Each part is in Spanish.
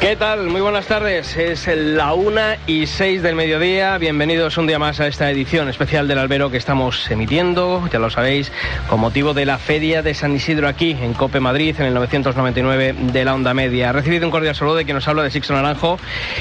¿Qué tal? Muy buenas tardes. Es la una y seis del mediodía. Bienvenidos un día más a esta edición especial del Albero que estamos emitiendo, ya lo sabéis, con motivo de la Feria de San Isidro aquí en Cope Madrid en el 999 de la Onda Media. Recibido un cordial saludo de quien nos habla de Sixto Naranjo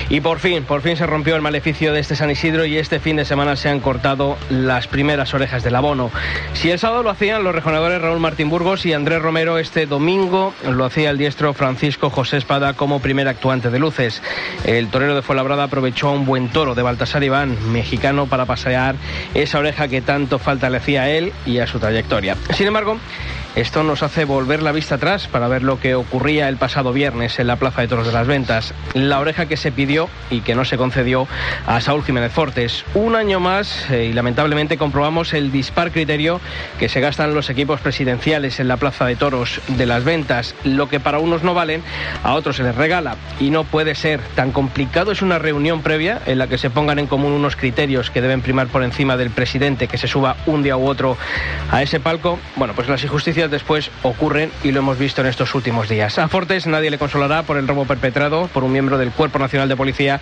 y por fin, por fin se rompió el maleficio de este San Isidro y este fin de semana se han cortado las primeras orejas del abono. Si el sábado lo hacían los rejonadores Raúl Martín Burgos y Andrés Romero, este domingo lo hacía el diestro Francisco José Espada como primer actuante de luces. El torero de Fuenlabrada aprovechó un buen toro de Baltasar Iván, mexicano, para pasear esa oreja que tanto falta le hacía a él y a su trayectoria. Sin embargo, esto nos hace volver la vista atrás para ver lo que ocurría el pasado viernes en la Plaza de Toros de las Ventas. La oreja que se pidió y que no se concedió a Saúl Jiménez Fortes. Un año más eh, y lamentablemente comprobamos el dispar criterio que se gastan los equipos presidenciales en la Plaza de Toros de las Ventas. Lo que para unos no valen, a otros se les regala. Y no puede ser. Tan complicado es una reunión previa en la que se pongan en común unos criterios que deben primar por encima del presidente que se suba un día u otro a ese palco. Bueno, pues las injusticias después ocurren y lo hemos visto en estos últimos días. A Fortes nadie le consolará por el robo perpetrado por un miembro del Cuerpo Nacional de Policía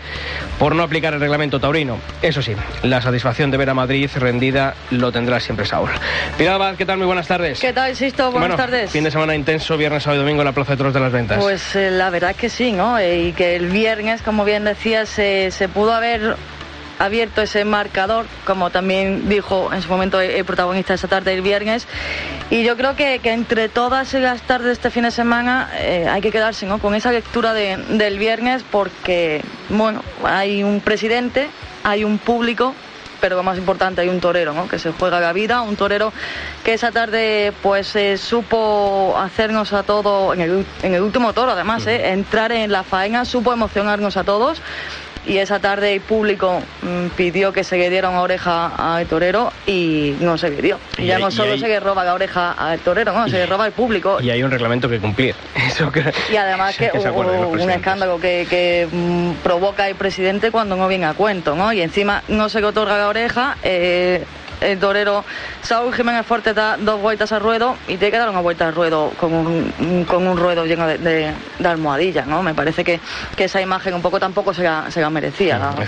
por no aplicar el reglamento taurino. Eso sí, la satisfacción de ver a Madrid rendida lo tendrá siempre Saúl. Pilar ¿qué tal? Muy buenas tardes. ¿Qué tal, Sisto? Buenas tardes. Fin de semana intenso, viernes, sábado y domingo en la Plaza de Toros de las Ventas. Pues eh, la verdad que sí, ¿no? Eh, y que el viernes, como bien decías, se pudo haber abierto ese marcador, como también dijo en su momento el protagonista esa tarde el viernes. Y yo creo que, entre todas las tardes de este fin de semana eh, hay que quedarse con esa lectura del viernes porque, bueno, hay un presidente, hay un público pero lo más importante hay un torero ¿no? que se juega la vida, un torero que esa tarde pues eh, supo hacernos a todos, en el, en el último toro además, eh, entrar en la faena, supo emocionarnos a todos y esa tarde el público mm, pidió que se le diera una oreja al torero y no se le dio. Y ya no solo se le roba la oreja al torero, no, se le roba al público. Y hay un reglamento que cumplir. y además que, hubo un escándalo que, mm, provoca el presidente cuando no viene a cuento, ¿no? Y encima no se le otorga la oreja. Eh, el torero Saúl Jiménez Fuerte da dos vueltas al ruedo y tiene que dar una vuelta al ruedo con un, con un ruedo lleno de, de, almohadillas, ¿no? Me parece que, que, esa imagen un poco tampoco se la, se la merecía a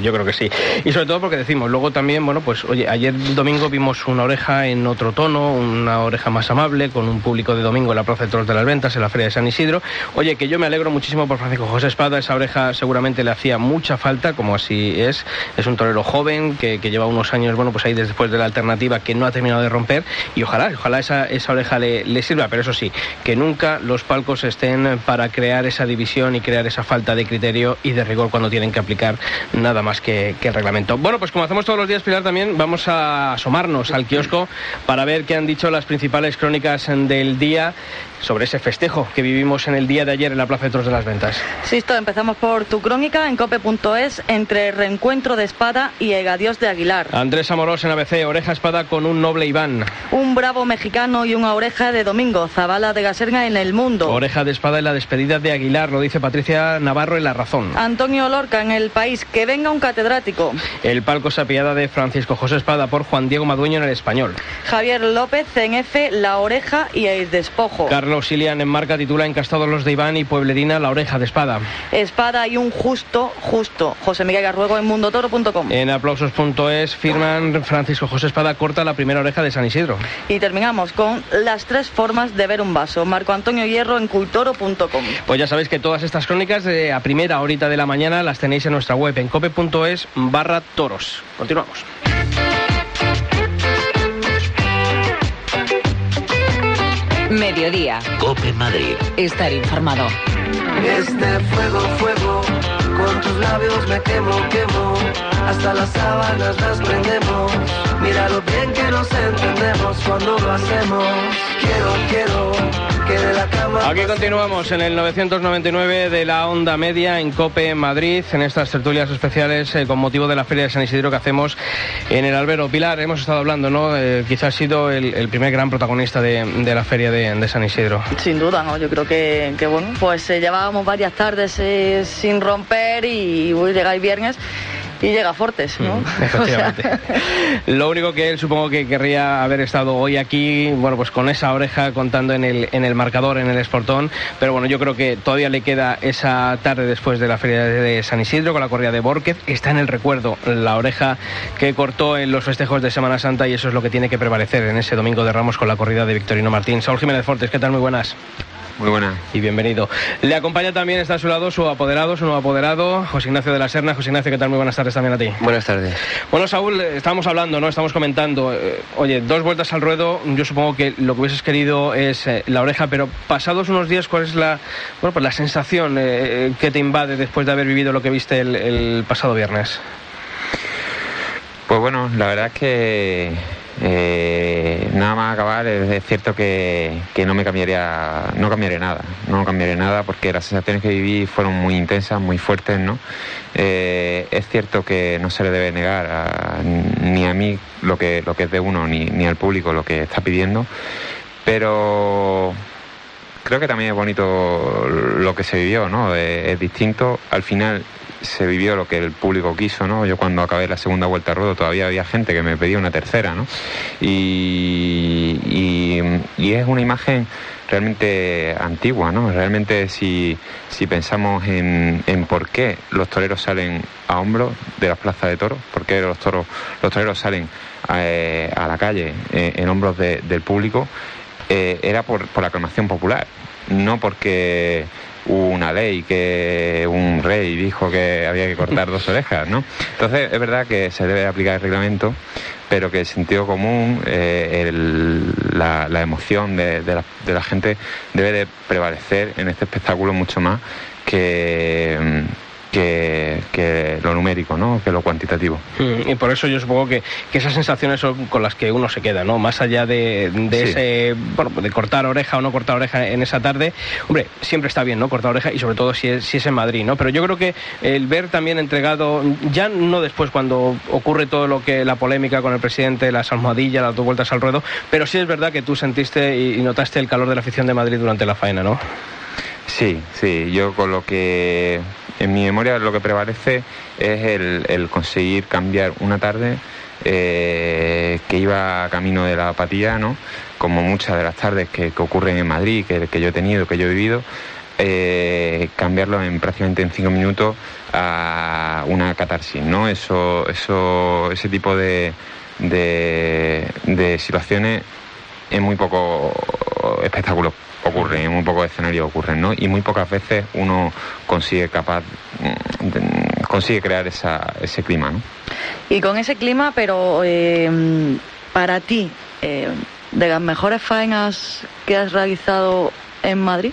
Yo creo que sí. Y sobre todo porque decimos, luego también, bueno, pues oye, ayer domingo vimos una oreja en otro tono, una oreja más amable, con un público de domingo en la Plaza de Toros de las Ventas, en la Feria de San Isidro. Oye, que yo me alegro muchísimo por Francisco José Espada, esa oreja seguramente le hacía mucha falta, como así es. Es un torero joven que, que lleva unos años, bueno, pues ahí después de la alternativa que no ha terminado de romper y ojalá, ojalá esa, esa oreja le, sirva, pero eso sí, que nunca los palcos estén para crear esa división y crear esa falta de criterio y de rigor cuando tienen que aplicar nada más que, que el reglamento. Bueno, pues como hacemos todos los días, Pilar, también vamos a asomarnos al kiosco para ver qué han dicho las principales crónicas del día sobre ese festejo que vivimos en el día de ayer en la Plaza de Toros de las Ventas. Sisto, empezamos por tu crónica en cope.es entre reencuentro de espada y el adiós de Aguilar. Andrés Amorós en ABC, oreja espada con un noble Iván. Un bravo mexicano y una oreja de Domingo, Zabala de Gaserga en el mundo. Oreja de espada en la despedida de Aguilar, lo dice Patricia Navarro en La Razón. Antonio Lorca en El País, que venga un catedrático. El palco sapiada de Francisco José Espada por Juan Diego Madueño en El Español. Javier López en F, La Oreja y El Despojo. Carlos Silian en marca titula Encastados los de Iván y Pueblerina La Oreja de Espada. Espada y un justo, justo. José Miguel Garruego en mundotoro.com. En aplausos.es firman Francisco José Espada corta la primera oreja de San Isidro. Y terminamos con las tres formas de ver un vaso. Marco Antonio Hierro en cultoro.com. Pues ya sabéis que todas estas crónicas de a primera horita de la mañana las tenéis en nuestra web en cope.es barra toros. Continuamos. Mediodía. Cope Madrid. Estar informado. Este fuego, fuego, con tus labios me quemo, quemo. Hasta las sábanas las prendemos. Mira lo bien que nos entendemos cuando lo hacemos. Quiero, quiero Aquí continuamos en el 999 de la Onda Media en Cope Madrid, en estas tertulias especiales eh, con motivo de la Feria de San Isidro que hacemos en el Albero. Pilar, hemos estado hablando, ¿no? Eh, quizás ha sido el, primer gran protagonista de, la Feria de, San Isidro. Sin duda, ¿no? Yo creo que, bueno, pues eh, llevábamos varias tardes sin romper y el viernes y llega Fortes, ¿no? Mm, efectivamente. Lo único que él supongo que querría haber estado hoy aquí, bueno, pues con esa oreja contando en el, en el marcador, en el esportón, pero bueno, yo creo que todavía le queda esa tarde después de la feria de San Isidro con la corrida de Borquez, está en el recuerdo la oreja que cortó en los festejos de Semana Santa y eso es lo que tiene que prevalecer en ese domingo de Ramos con la corrida de Victorino Martín. Saúl Jiménez Fortes, ¿qué tal? Muy buenas. Muy buena. Y bienvenido. Le acompaña también, está a su lado, su apoderado, su nuevo apoderado, José Ignacio de la Serna. José Ignacio, ¿qué tal? Muy buenas tardes también a ti. Buenas tardes. Bueno, Saúl, eh, estamos hablando, ¿no? Estamos comentando. Eh, oye, dos vueltas al ruedo, yo supongo que lo que hubieses querido es eh, la oreja, pero pasados unos días, ¿cuál es la, bueno, pues la sensación que te invade después de haber vivido lo que viste el pasado viernes? Pues bueno, la verdad es que eh, nada más acabar, es, cierto que, no me cambiaría, no cambiaría nada, no cambiaría nada porque las sensaciones que viví fueron muy intensas, muy fuertes, ¿no? Eh, es cierto que no se le debe negar ni a mí lo que, lo que es de uno, ni, ni al público lo que está pidiendo, pero creo que también es bonito lo que se vivió, ¿no? es distinto. Al final se vivió lo que el público quiso, ¿no? Yo cuando acabé la segunda vuelta a ruedo todavía había gente que me pedía una tercera, ¿no? Y, y, es una imagen realmente antigua, ¿no? Realmente si, si pensamos en, en, por qué los toreros salen a hombros de las plazas de toros, por qué los toros, los toreros salen a, eh, la calle eh, en hombros del público, eh, era por, por la aclamación popular, no porque una ley que un rey dijo que había que cortar dos orejas, ¿no? Entonces es verdad que se debe aplicar el reglamento, pero que el sentido común, eh, la, emoción de, la, de la gente debe de prevalecer en este espectáculo mucho más que que, lo numérico, ¿no? que lo cuantitativo. Mm, y por eso yo supongo que, esas sensaciones son con las que uno se queda, ¿no? Más allá de, ese, bueno, de cortar oreja o no cortar oreja en esa tarde, hombre, siempre está bien, ¿no? Cortar oreja y sobre todo si es, si es en Madrid, ¿no? Pero yo creo que el ver también entregado, ya no después cuando ocurre todo lo que la polémica con el presidente, las almohadillas, las dos vueltas al ruedo, pero sí es verdad que tú sentiste y notaste el calor de la afición de Madrid durante la faena, ¿no? Sí, sí, yo con lo que en mi memoria lo que prevalece es el, conseguir cambiar una tarde eh, que iba camino de la apatía, ¿no? como muchas de las tardes que, ocurren en Madrid, que, yo he tenido, que yo he vivido, eh, cambiarlo en prácticamente en cinco minutos a una catarsis, ¿no? Eso, eso, ese tipo de, de situaciones es muy poco espectáculo ocurren, en muy pocos escenarios ocurren, ¿no? Y muy pocas veces uno consigue capaz, mm, consigue crear esa, ese clima, ¿no? Y con ese clima, pero eh, para ti, eh, de las mejores faenas que has realizado en Madrid.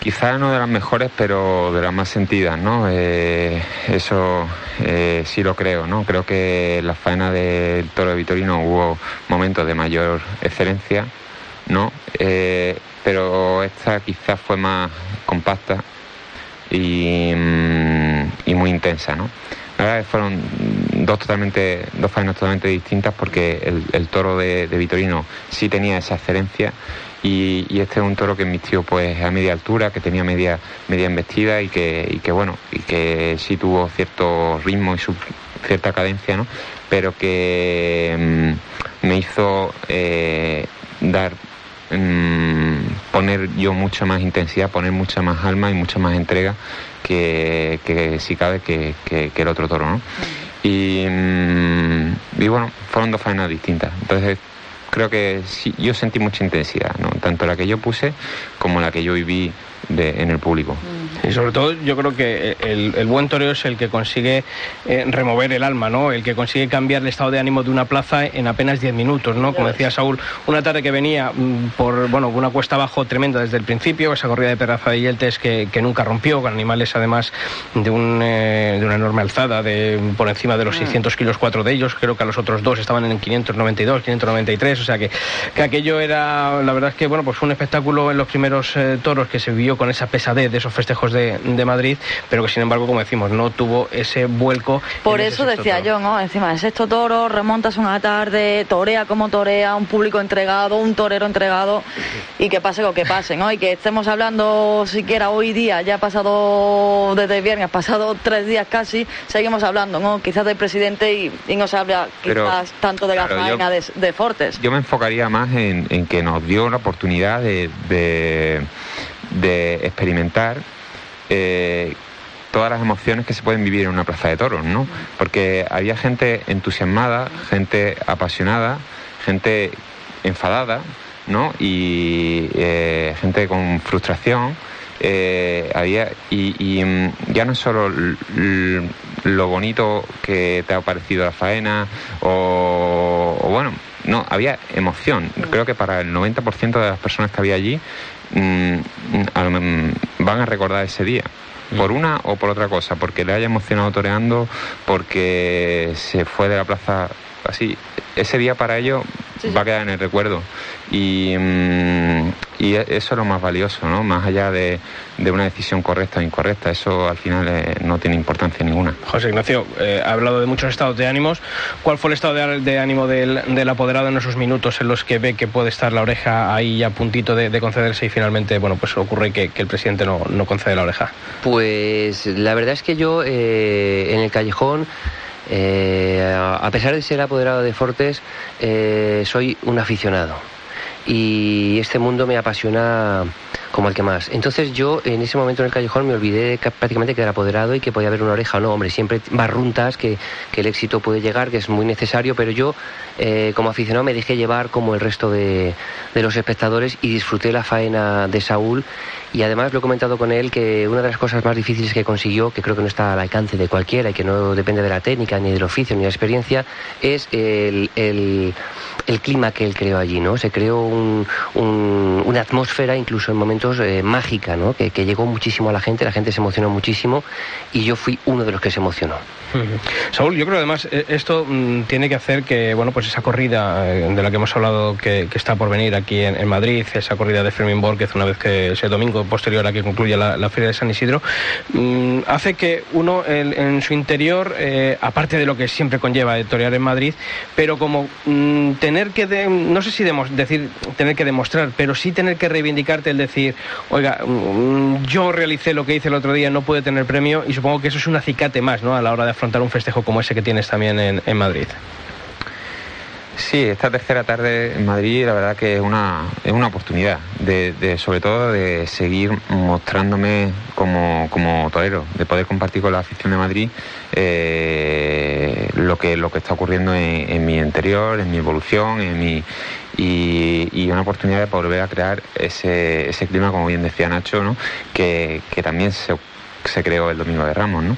Quizá no de las mejores, pero de las más sentidas, ¿no? Eh, eso eh, sí lo creo, ¿no? Creo que en la faena del toro de Vitorino hubo momentos de mayor excelencia, ¿no? Eh, pero esta quizás fue más compacta y, mm, muy intensa, ¿no? La fueron dos totalmente, dos faenas totalmente distintas porque el, toro de, Vitorino sí tenía esa excelencia y, este es un toro que emitió pues a media altura, que tenía media, media embestida y que, que bueno, y que sí tuvo cierto ritmo y cierta cadencia, ¿no? Pero que mm, me hizo eh, dar mm, poner yo mucha más intensidad, poner mucha más alma y mucha más entrega que, que si cabe que, el otro toro, ¿no? Mm, y bueno, fueron dos faenas distintas. Entonces creo que sí, yo sentí mucha intensidad, ¿no? tanto la que yo puse como la que yo viví de, en el público. Y sobre todo yo creo que el, el buen toreo es el que consigue eh, remover el alma, ¿no? El que consigue cambiar el estado de ánimo de una plaza en apenas 10 minutos, ¿no? Como decía Saúl, una tarde que venía mm, por, bueno, una cuesta abajo tremenda desde el principio, esa corrida de Perraza de Yeltes que, que nunca rompió, con animales además de, un, eh, de una enorme alzada, de por encima de los 600 kilos cuatro de ellos, creo que a los otros dos estaban en 592, 593, o sea que, que aquello era, la verdad es que, bueno, pues fue un espectáculo en los primeros eh, toros que se vivió con esa pesadez de esos festejos de, de Madrid, pero que sin embargo, como decimos, no tuvo ese vuelco. Por eso decía toro. yo, ¿no? Encima, el sexto toro, remontas una tarde, torea como torea, un público entregado, un torero entregado, y que pase lo que pase, ¿no? Y que estemos hablando siquiera hoy día, ya ha pasado desde el viernes, ha pasado tres días casi, seguimos hablando, ¿no? Quizás del presidente y, y no se habla Pero, quizás tanto de la claro, yo- faena de, de Fortes. Yo me enfocaría más en, en que nos dio la oportunidad de, de- de experimentar eh, todas las emociones que se pueden vivir en una plaza de toros, ¿no? Porque había gente entusiasmada, gente apasionada, gente enfadada, ¿no? Y eh, gente con frustración. eh, había y, mm, ya no es solo lo bonito que te ha parecido la faena o bueno no había emoción creo que para el 90% de las personas que había allí mm, van a recordar ese día. Por una o por otra cosa porque le haya emocionado toreando porque se fue de la plaza así ese día para ellos Sí, sí. va a quedar en el recuerdo y, mm, y eso es lo más valioso no más allá de, de una decisión correcta o incorrecta eso al final eh, no tiene importancia ninguna José Ignacio, eh, ha hablado de muchos estados de ánimos. ¿Cuál fue el estado de, de ánimo del, del apoderado en esos minutos en los que ve que puede estar la oreja ahí a puntito de, de concederse y finalmente, bueno, pues ocurre que, que el presidente no, no concede la oreja? Pues la verdad es que yo eh, en el callejón, eh, a pesar de ser apoderado de Fortes, eh, soy un aficionado. Y este mundo me apasiona como el que más. Entonces yo en ese momento en el callejón me olvidé ca- prácticamente que era apoderado y que podía haber una oreja o no. Hombre, siempre barruntas que, que el éxito puede llegar, que es muy necesario, pero yo eh, como aficionado me dejé llevar como el resto de, de los espectadores y disfruté la faena de Saúl y además lo he comentado con él que una de las cosas más difíciles que consiguió, que creo que no está al alcance de cualquiera y que no depende de la técnica, ni del oficio, ni de la experiencia, es el, el- clima que él creó allí, ¿no? Se creó un- un- una atmósfera, incluso en momentos eh, mágica, ¿no? Que, que llegó muchísimo a la gente, la gente se emocionó muchísimo y yo fui uno de los que se emocionó. Saúl, yo creo además eh, esto mm, tiene que hacer que, bueno, pues esa corrida eh, de la que hemos hablado que, que está por venir aquí en, Madrid, esa corrida de Fermín Borquez una vez que ese domingo posterior a que concluya la, Feria de San Isidro, mm, hace que uno en su interior, eh, aparte de lo que siempre conlleva torear en Madrid, pero como mm, tener que, de- no sé si decir tener que demostrar, pero sí tener que reivindicarte el decir, oiga, mm, yo realicé lo que hice el otro día, no pude tener premio y supongo que eso es un acicate más, ¿no? A la hora de afrontar un festejo como ese que tienes también en, en Madrid. Sí, esta tercera tarde en Madrid la verdad que es una, es una oportunidad, de, sobre todo de seguir mostrándome como, como torero, de poder compartir con la afición de Madrid eh, lo, que, lo que está ocurriendo en, mi interior, en mi evolución, en mi, y, una oportunidad de volver a crear ese, ese clima, como bien decía Nacho, ¿no? que, que también se, se creó el Domingo de Ramos. ¿no?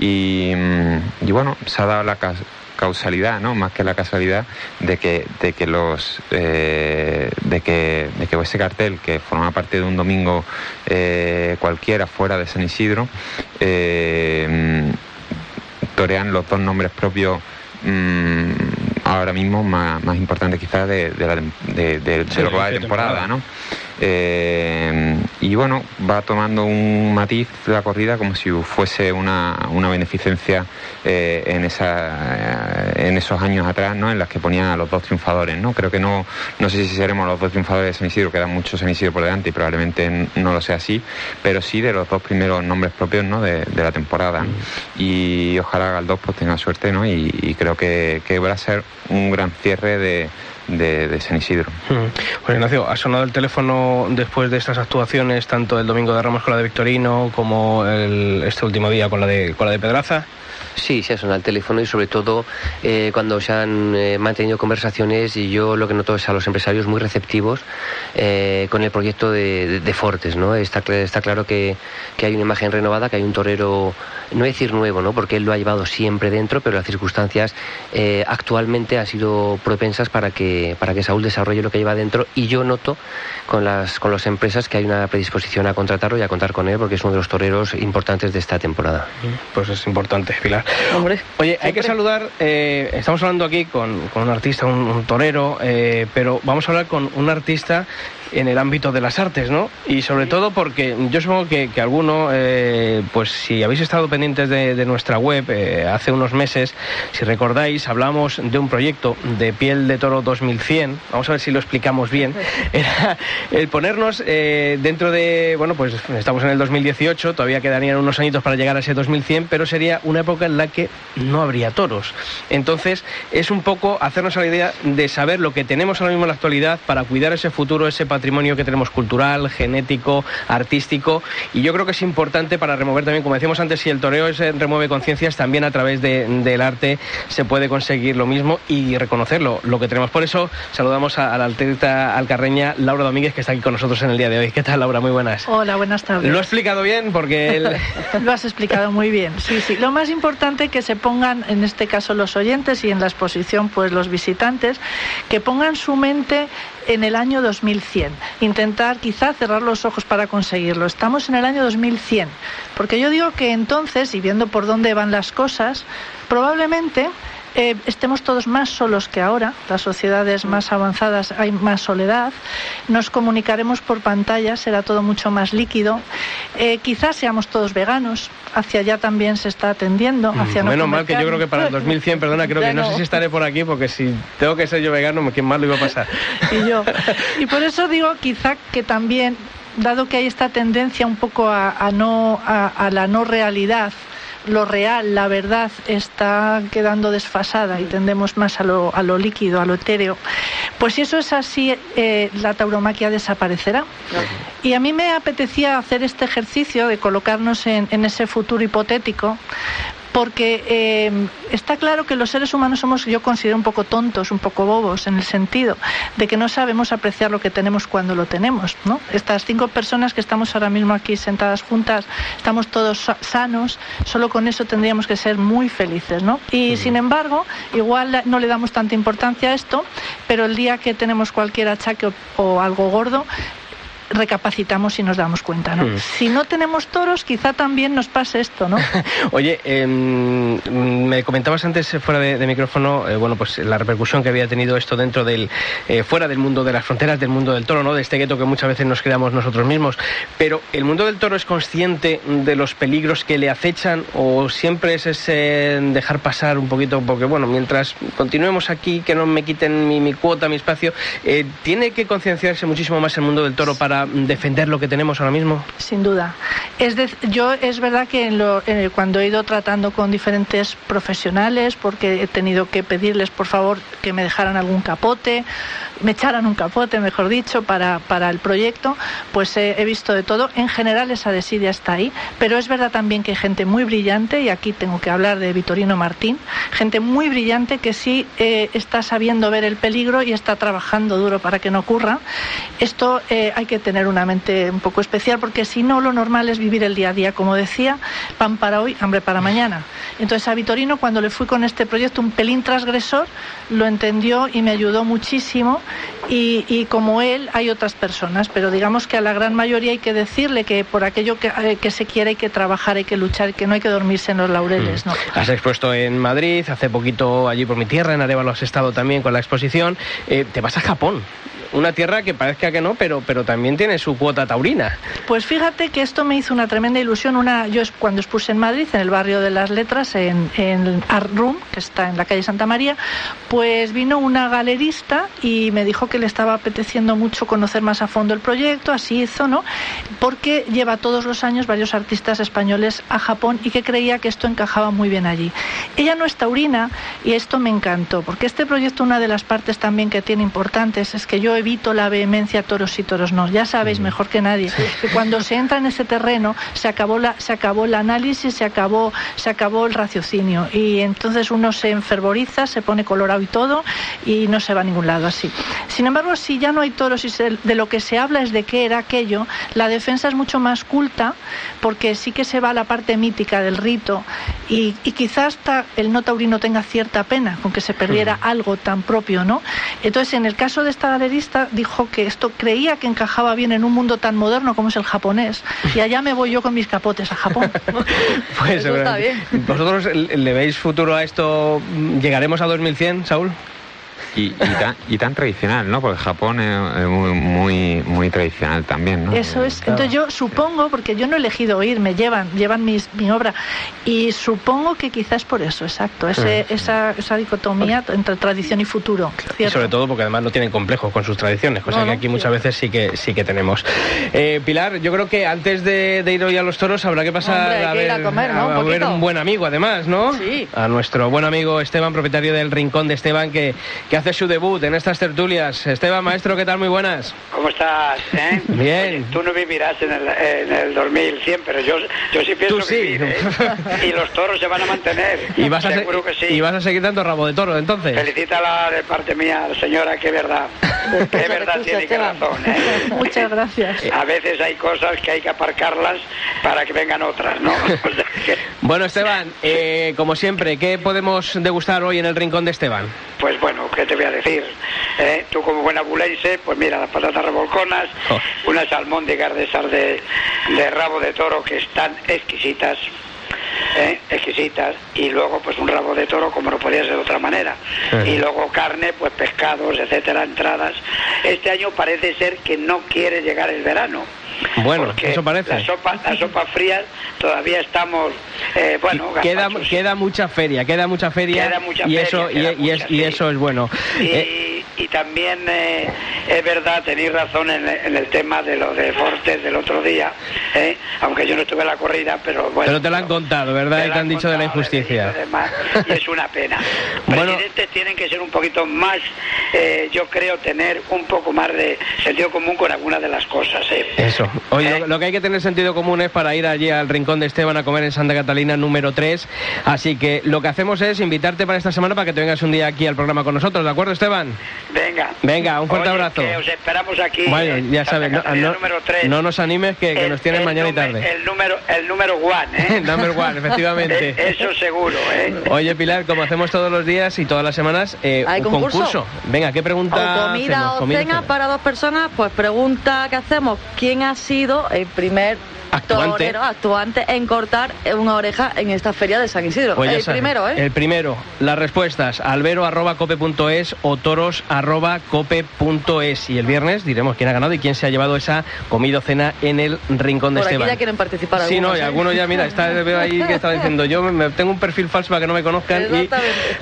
Y, y bueno, se ha dado la cas- causalidad, ¿no? Más que la casualidad de que, de que los eh, de que de que ese cartel que forma parte de un domingo eh, cualquiera fuera de San Isidro eh, torean los dos nombres propios mm, ahora mismo más, más importantes quizás de, de, la de- de- de Sí, lo que va de de temporada, temporada. ¿no? Eh, y bueno, va tomando un matiz la corrida como si fuese una, una beneficencia eh, en, esa, eh, en esos años atrás, ¿no? En las que ponía a los dos triunfadores, ¿no? Creo que no, no sé si seremos los dos triunfadores de San Isidro, quedan muchos San Isidro por delante y probablemente no lo sea así, pero sí de los dos primeros nombres propios, ¿no? De, la temporada. Y ojalá Galdós pues tenga suerte, ¿no? Y, y creo que, que va a ser un gran cierre de, de, de San Isidro. Mm. Pues Ignacio, ha sonado el teléfono después de estas actuaciones, tanto el domingo de Ramos con la de Victorino como el, este último día con la de, con la de Pedraza. Sí, se ha sonado el teléfono y sobre todo eh, cuando se han eh, mantenido conversaciones y yo lo que noto es a los empresarios muy receptivos eh, con el proyecto de, de- de Fortes, ¿no? Está, está claro que, que hay una imagen renovada, que hay un torero, no decir nuevo, ¿no? Porque él lo ha llevado siempre dentro, pero las circunstancias eh, actualmente han sido propensas para que, para que Saúl desarrolle lo que lleva dentro y yo noto con las, con las empresas que hay una predisposición a contratarlo y a contar con él porque es uno de los toreros importantes de esta temporada. Pues es importante, Pilar. Hombre, Oye, hay que saludar, eh, estamos hablando aquí con, con un artista, un, un torero, eh, pero vamos a hablar con un artista en el ámbito de las artes, ¿no? Y sobre todo porque yo supongo que, que alguno, eh, pues si habéis estado pendientes de, de nuestra web eh, hace unos meses, si recordáis, hablamos de un proyecto de piel de toro 2100, vamos a ver si lo explicamos bien, era el ponernos eh, dentro de, bueno, pues estamos en el 2018, todavía quedarían unos añitos para llegar a ese 2100, pero sería una época en la que no habría toros. Entonces, es un poco hacernos a la idea de saber lo que tenemos ahora mismo en la actualidad para cuidar ese futuro, ese patrimonio que tenemos cultural, genético, artístico, y yo creo que es importante para remover también, como decíamos antes, si el toreo es, eh, remueve conciencias, también a través de- del arte se puede conseguir lo mismo y reconocerlo, lo que tenemos. Por saludamos a, a la artista alcarreña Laura Domínguez, que está aquí con nosotros en el día de hoy. ¿Qué tal, Laura? Muy buenas. Hola, buenas tardes. Lo he explicado bien porque. Lo has explicado muy bien. Sí, sí. Lo más importante que se pongan, en este caso los oyentes y en la exposición, pues los visitantes, que pongan su mente en el año 2100. Intentar quizá cerrar los ojos para conseguirlo. Estamos en el año 2100. Porque yo digo que entonces, y viendo por dónde van las cosas, probablemente eh, estemos todos más solos que ahora, las sociedades más avanzadas hay más soledad, nos comunicaremos por pantalla, será todo mucho más líquido, eh, quizás seamos todos veganos, hacia allá también se está atendiendo, hacia no Menos mal que yo creo que para el carne. 2100, perdona, creo que no sé si estaré por aquí porque si tengo que ser yo vegano, ¿quién más lo iba a pasar? y yo. Y por eso digo quizá que también, dado que hay esta tendencia un poco a, a no, a, a la no realidad, lo real, la verdad está quedando desfasada y tendemos más a lo, a lo líquido, a lo etéreo. Pues si eso es así, eh, la tauromaquia desaparecerá. Y a mí me apetecía hacer este ejercicio de colocarnos en, en ese futuro hipotético, porque eh, está claro que los seres humanos somos, yo considero, un poco tontos, un poco bobos, en el sentido de que no sabemos apreciar lo que tenemos cuando lo tenemos. ¿no? Estas cinco personas que estamos ahora mismo aquí sentadas juntas, estamos todos sa- sanos, solo con eso tendríamos que ser muy felices. ¿no? Y sin embargo, igual no le damos tanta importancia a esto, pero el día que tenemos cualquier achaque o, o algo gordo, recapacitamos y nos damos cuenta, ¿no? Mm. Si no tenemos toros, quizá también nos pase esto, ¿no? Oye, em, me comentabas antes eh, fuera de, de micrófono, eh, bueno, pues la repercusión que había tenido esto dentro del, eh, fuera del mundo de las fronteras, del mundo del toro, ¿no? De este gueto que muchas veces nos creamos nosotros mismos. Pero el mundo del toro es consciente de los peligros que le acechan o siempre es ese dejar pasar un poquito, porque bueno, mientras continuemos aquí, que no me quiten mi, mi cuota, mi espacio, eh, tiene que concienciarse muchísimo más el mundo del toro para defender lo que tenemos ahora mismo. Sin duda. Es dec- yo es verdad que en lo- eh, cuando he ido tratando con diferentes profesionales, porque he tenido que pedirles por favor que me dejaran algún capote, me echaran un capote, mejor dicho, para, para el proyecto, pues he, he visto de todo. En general esa desidia está ahí, pero es verdad también que hay gente muy brillante, y aquí tengo que hablar de Vitorino Martín, gente muy brillante que sí eh, está sabiendo ver el peligro y está trabajando duro para que no ocurra. Esto eh, hay que tener una mente un poco especial porque si no lo normal es vivir el día a día, como decía, pan para hoy, hambre para mañana. Entonces a Vitorino cuando le fui con este proyecto un pelín transgresor, lo entendió y me ayudó muchísimo y, y como él hay otras personas, pero digamos que a la gran mayoría hay que decirle que por aquello que, eh, que se quiere hay que trabajar, hay que luchar, que no hay que dormirse en los laureles. ¿no? Has expuesto en Madrid, hace poquito allí por mi tierra, en Arevalo has estado también con la exposición. Eh, te vas a Japón. Una tierra que parezca que no, pero, pero también tiene su cuota taurina. Pues fíjate que esto me hizo una tremenda ilusión. Una, yo cuando expuse en Madrid, en el barrio de las Letras, en, en Art Room, que está en la calle Santa María, pues vino una galerista y me dijo que le estaba apeteciendo mucho conocer más a fondo el proyecto, así hizo, ¿no? Porque lleva todos los años varios artistas españoles a Japón y que creía que esto encajaba muy bien allí. Ella no es taurina y esto me encantó, porque este proyecto, una de las partes también que tiene importantes es que yo evito la vehemencia toros y toros no. Ya sabéis mejor que nadie que cuando se entra en ese terreno se acabó la, se acabó el análisis, se acabó, se acabó el raciocinio y entonces uno se enfervoriza, se pone colorado y todo y no se va a ningún lado así. Sin embargo, si ya no hay toros y se- de lo que se habla es de qué era aquello, la defensa es mucho más culta porque sí que se va a la parte mítica del rito y, y quizás hasta el no taurino tenga cierta pena con que se perdiera algo tan propio, ¿no? Entonces, en el caso de esta galerista, dijo que esto creía que encajaba bien en un mundo tan moderno como es el japonés y allá me voy yo con mis capotes a Japón. Pues está seguramente. ¿Vosotros le le veis futuro a esto? ¿Llegaremos a 2100, Saúl? Y, y tan, y tan tradicional, ¿no? Porque Japón es, muy, muy, muy tradicional también, ¿no? Eso es. Entonces yo supongo, porque yo no he elegido ir, me llevan, llevan mis, mi obra, y supongo que quizás por eso, exacto, ese, esa, esa dicotomía entre tradición y futuro. Y ¿cierto? sobre todo porque además no tienen complejos con sus tradiciones, cosa No, que no, aquí muchas veces sí que sí que tenemos. Eh, Pilar, yo creo que antes de, de ir hoy a los toros habrá que pasar Hombre, hay a, ver, a comer, ¿no? Un a ver un buen amigo además, ¿no? Sí. A nuestro buen amigo Esteban, propietario del Rincón de Esteban, que, que hace su debut en estas tertulias. Esteban, maestro, ¿qué tal? Muy buenas. ¿Cómo estás? eh? Bien. Oye, tú no vivirás en el, en el 2100, pero yo, yo sí pienso Tú sí. vivir, ¿eh? Y los toros se van a mantener. Y vas, a se- Seguro que sí. y vas a seguir dando rabo de toro, entonces. Felicítala de parte mía, señora, que verdad. Que verdad Tú, tiene que razón, ¿eh? Muchas gracias. A veces hay cosas que hay que aparcarlas para que vengan otras, ¿no? O sea que, Bueno, Esteban, eh, como siempre, ¿qué podemos degustar hoy en el Rincón de Esteban? pues bueno, ¿qué te voy a decir? Eh, Tú como buena bulense, pues mira, las patatas revolconas, Oh. unas almóndigas de esas de, de rabo de toro que están exquisitas. ¿eh? exquisitas y luego pues un rabo de toro como no podía ser de otra manera y luego carne pues pescados etcétera entradas este año parece ser que no quiere llegar el verano Bueno, porque eso parece. las sopas las sopas frías todavía estamos eh, bueno queda, queda mucha feria, queda mucha feria, Queda mucha y feria, eso y, queda y es- mucha, y eso es bueno. Y, Eh, y también eh, es verdad, tenéis razón en, en el tema de lo de Fortes del otro día, ¿eh? aunque yo no estuve en la corrida, pero bueno. pero te lo han contado, ¿verdad? Y te han dicho de la injusticia. y demás, Y es una pena. Bueno. Presidentes tienen que ser un poquito más, eh, yo creo, tener un poco más de sentido común con algunas de las cosas. ¿eh? Eso. Oye, ¿Eh? lo, lo que hay que tener sentido común es para ir allí al Rincón de Esteban a comer en Santa Catalina número 3. Así que lo que hacemos es invitarte para esta semana para que te vengas un día aquí al programa con nosotros, ¿de acuerdo, Esteban? Venga. Venga, un fuerte Oye, abrazo. que os esperamos aquí. Bueno, en ya sabes, no, Catalina no- número 3. no nos animes que, que El- nos tienes el mañana y tarde. El número, el número one, ¿eh? Number one, efectivamente. Eh, Eso seguro, ¿eh? Oye, Pilar, como hacemos todos los días y todas las semanas, eh, ¿Hay un concurso? Venga, ¿qué pregunta O comida hacemos? o Comida cena cena. para dos personas, pues pregunta que hacemos, ¿quién ha sido el primer Actuante. torero actuante en cortar una oreja en esta feria de San Isidro? Pues el sabes, primero, ¿eh? El primero, las respuestas, albero.cope.es o toros.cope.es. Y el viernes diremos quién ha ganado y quién se ha llevado esa comida o cena en el Rincón de Por aquí Esteban. ya quieren participar Sí, no, algunos, y ¿eh? algunos ya, mira, está, veo ahí que está diciendo, yo me, tengo un perfil falso para que no me conozcan. Y.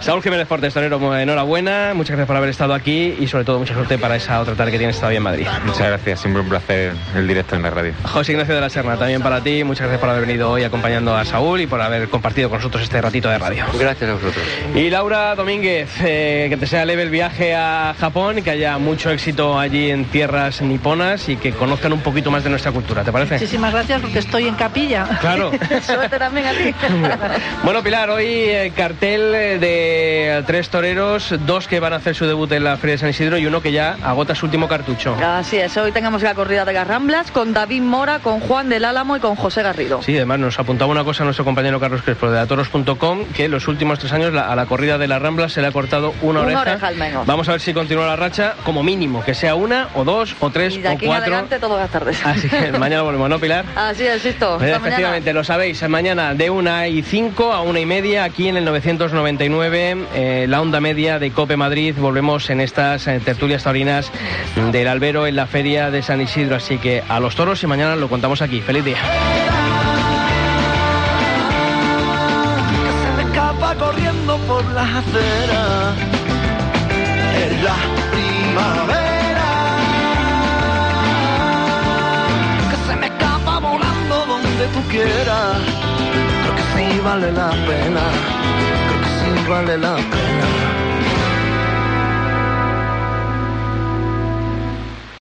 Saúl Jiménez Fortes, torero, enhorabuena, muchas gracias por haber estado aquí y sobre todo mucha suerte para esa otra tarde que tienes todavía en Madrid. Muchas gracias, siempre un placer el directo en la radio. José Ignacio de la Serna, también para ti, muchas gracias por haber venido hoy acompañando a Saúl y por haber compartido con nosotros este ratito de radio. Gracias a vosotros. Y Laura Domínguez, eh, que te sea leve el viaje a Japón y que haya mucho éxito allí en tierras niponas y que conozcan un poquito más de nuestra cultura, ¿te parece? Muchísimas gracias porque estoy en capilla. Claro. Suerte también a ti. Bueno, Pilar, hoy eh, cartel eh, de tres toreros, dos que van a hacer su debut en la Feria de San Isidro y uno que ya agota su último cartucho. Así es, hoy tengamos la corrida de las Ramblas con David Mora, con Juan del Álamo y con José Garrido. Sí, además nos apuntaba una cosa nuestro compañero Carlos Crespo de atoros.com que los últimos tres años la- a la corrida de la Rambla se le ha cortado una, Una oreja al menos. Vamos a ver si con continúa la racha, como mínimo, que sea una o dos o tres Y de o aquí en cuatro. adelante todas las tardes. Así que mañana volvemos, ¿no, Pilar? Así es, listo. Hasta mañana. efectivamente, lo sabéis, mañana de una y cinco a una y media aquí en el 999, eh, la onda media de Cope Madrid. Volvemos en estas eh, tertulias taurinas del Albero en la feria de San Isidro. Así que a los toros y mañana lo contamos aquí. Feliz día. que se me escapa corriendo por las aceras en la que se me escapa volando donde tú quieras. Creo que sí vale la pena. Creo que sí vale la pena